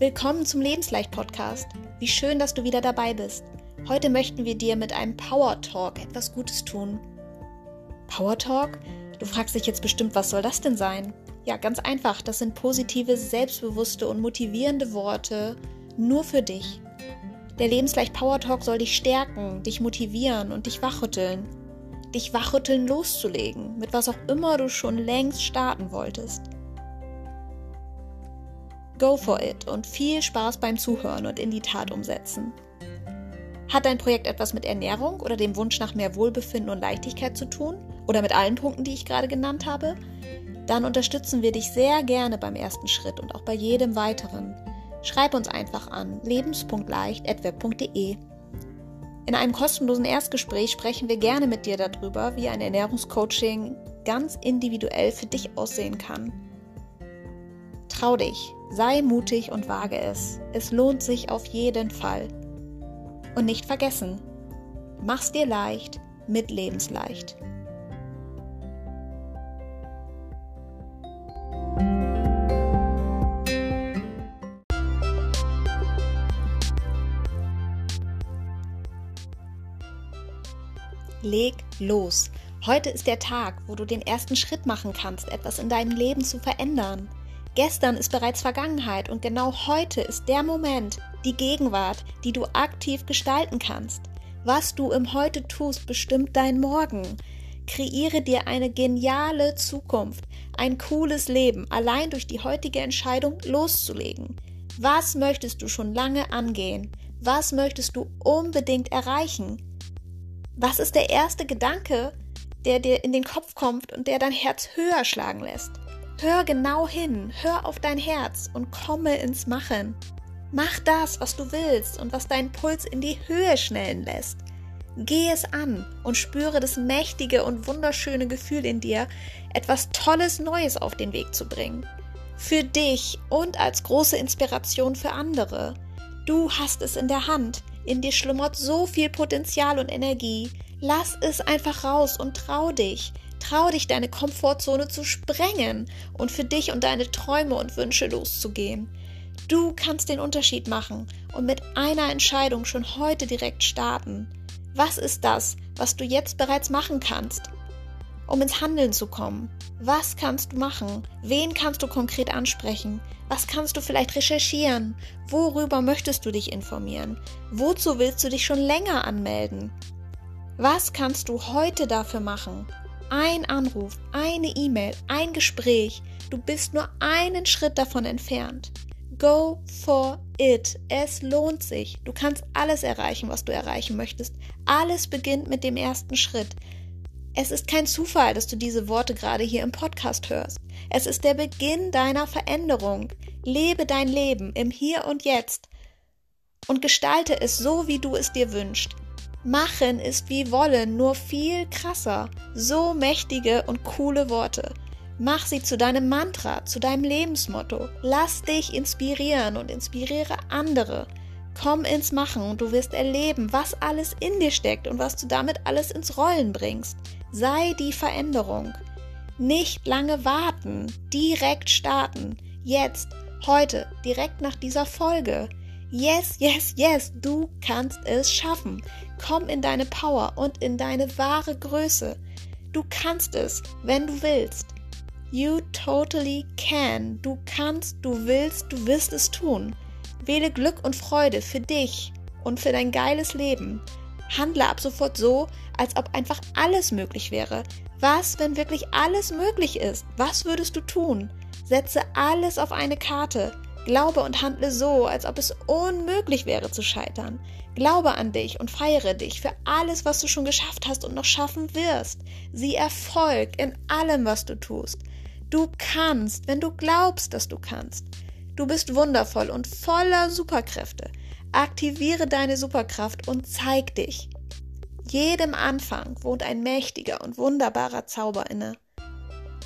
Willkommen zum Lebensleicht-Podcast. Wie schön, dass du wieder dabei bist. Heute möchten wir dir mit einem Power Talk etwas Gutes tun. Power Talk? Du fragst dich jetzt bestimmt, was soll das denn sein? Ja, ganz einfach. Das sind positive, selbstbewusste und motivierende Worte nur für dich. Der Lebensleicht Power Talk soll dich stärken, dich motivieren und dich wachrütteln. Dich wachrütteln loszulegen, mit was auch immer du schon längst starten wolltest. Go for it und viel Spaß beim Zuhören und in die Tat umsetzen. Hat dein Projekt etwas mit Ernährung oder dem Wunsch nach mehr Wohlbefinden und Leichtigkeit zu tun? Oder mit allen Punkten, die ich gerade genannt habe? Dann unterstützen wir dich sehr gerne beim ersten Schritt und auch bei jedem weiteren. Schreib uns einfach an lebens.leicht.web.de. In einem kostenlosen Erstgespräch sprechen wir gerne mit dir darüber, wie ein Ernährungscoaching ganz individuell für dich aussehen kann. Trau dich, sei mutig und wage es. Es lohnt sich auf jeden Fall. Und nicht vergessen, mach's dir leicht mit Lebensleicht. Leg los. Heute ist der Tag, wo du den ersten Schritt machen kannst, etwas in deinem Leben zu verändern. Gestern ist bereits Vergangenheit und genau heute ist der Moment, die Gegenwart, die du aktiv gestalten kannst. Was du im Heute tust, bestimmt dein Morgen. Kreiere dir eine geniale Zukunft, ein cooles Leben, allein durch die heutige Entscheidung loszulegen. Was möchtest du schon lange angehen? Was möchtest du unbedingt erreichen? Was ist der erste Gedanke, der dir in den Kopf kommt und der dein Herz höher schlagen lässt? Hör genau hin, hör auf dein Herz und komme ins Machen. Mach das, was du willst und was deinen Puls in die Höhe schnellen lässt. Geh es an und spüre das mächtige und wunderschöne Gefühl in dir, etwas Tolles Neues auf den Weg zu bringen. Für dich und als große Inspiration für andere. Du hast es in der Hand. In dir schlummert so viel Potenzial und Energie. Lass es einfach raus und trau dich. Trau dich, deine Komfortzone zu sprengen und für dich und deine Träume und Wünsche loszugehen. Du kannst den Unterschied machen und mit einer Entscheidung schon heute direkt starten. Was ist das, was du jetzt bereits machen kannst, um ins Handeln zu kommen? Was kannst du machen? Wen kannst du konkret ansprechen? Was kannst du vielleicht recherchieren? Worüber möchtest du dich informieren? Wozu willst du dich schon länger anmelden? Was kannst du heute dafür machen? Ein Anruf, eine E-Mail, ein Gespräch. Du bist nur einen Schritt davon entfernt. Go for it. Es lohnt sich. Du kannst alles erreichen, was du erreichen möchtest. Alles beginnt mit dem ersten Schritt. Es ist kein Zufall, dass du diese Worte gerade hier im Podcast hörst. Es ist der Beginn deiner Veränderung. Lebe dein Leben im Hier und Jetzt und gestalte es so, wie du es dir wünschst. Machen ist wie wollen, nur viel krasser. So mächtige und coole Worte. Mach sie zu deinem Mantra, zu deinem Lebensmotto. Lass dich inspirieren und inspiriere andere. Komm ins Machen und du wirst erleben, was alles in dir steckt und was du damit alles ins Rollen bringst. Sei die Veränderung. Nicht lange warten, direkt starten. Jetzt, heute, direkt nach dieser Folge. Yes, yes, yes, du kannst es schaffen. Komm in deine Power und in deine wahre Größe. Du kannst es, wenn du willst. You totally can. Du kannst, du willst, du wirst es tun. Wähle Glück und Freude für dich und für dein geiles Leben. Handle ab sofort so, als ob einfach alles möglich wäre. Was, wenn wirklich alles möglich ist? Was würdest du tun? Setze alles auf eine Karte. Glaube und handle so, als ob es unmöglich wäre zu scheitern. Glaube an dich und feiere dich für alles, was du schon geschafft hast und noch schaffen wirst. Sieh Erfolg in allem, was du tust. Du kannst, wenn du glaubst, dass du kannst. Du bist wundervoll und voller Superkräfte. Aktiviere deine Superkraft und zeig dich. Jedem Anfang wohnt ein mächtiger und wunderbarer Zauber inne.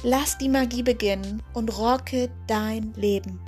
Lass die Magie beginnen und rocke dein Leben.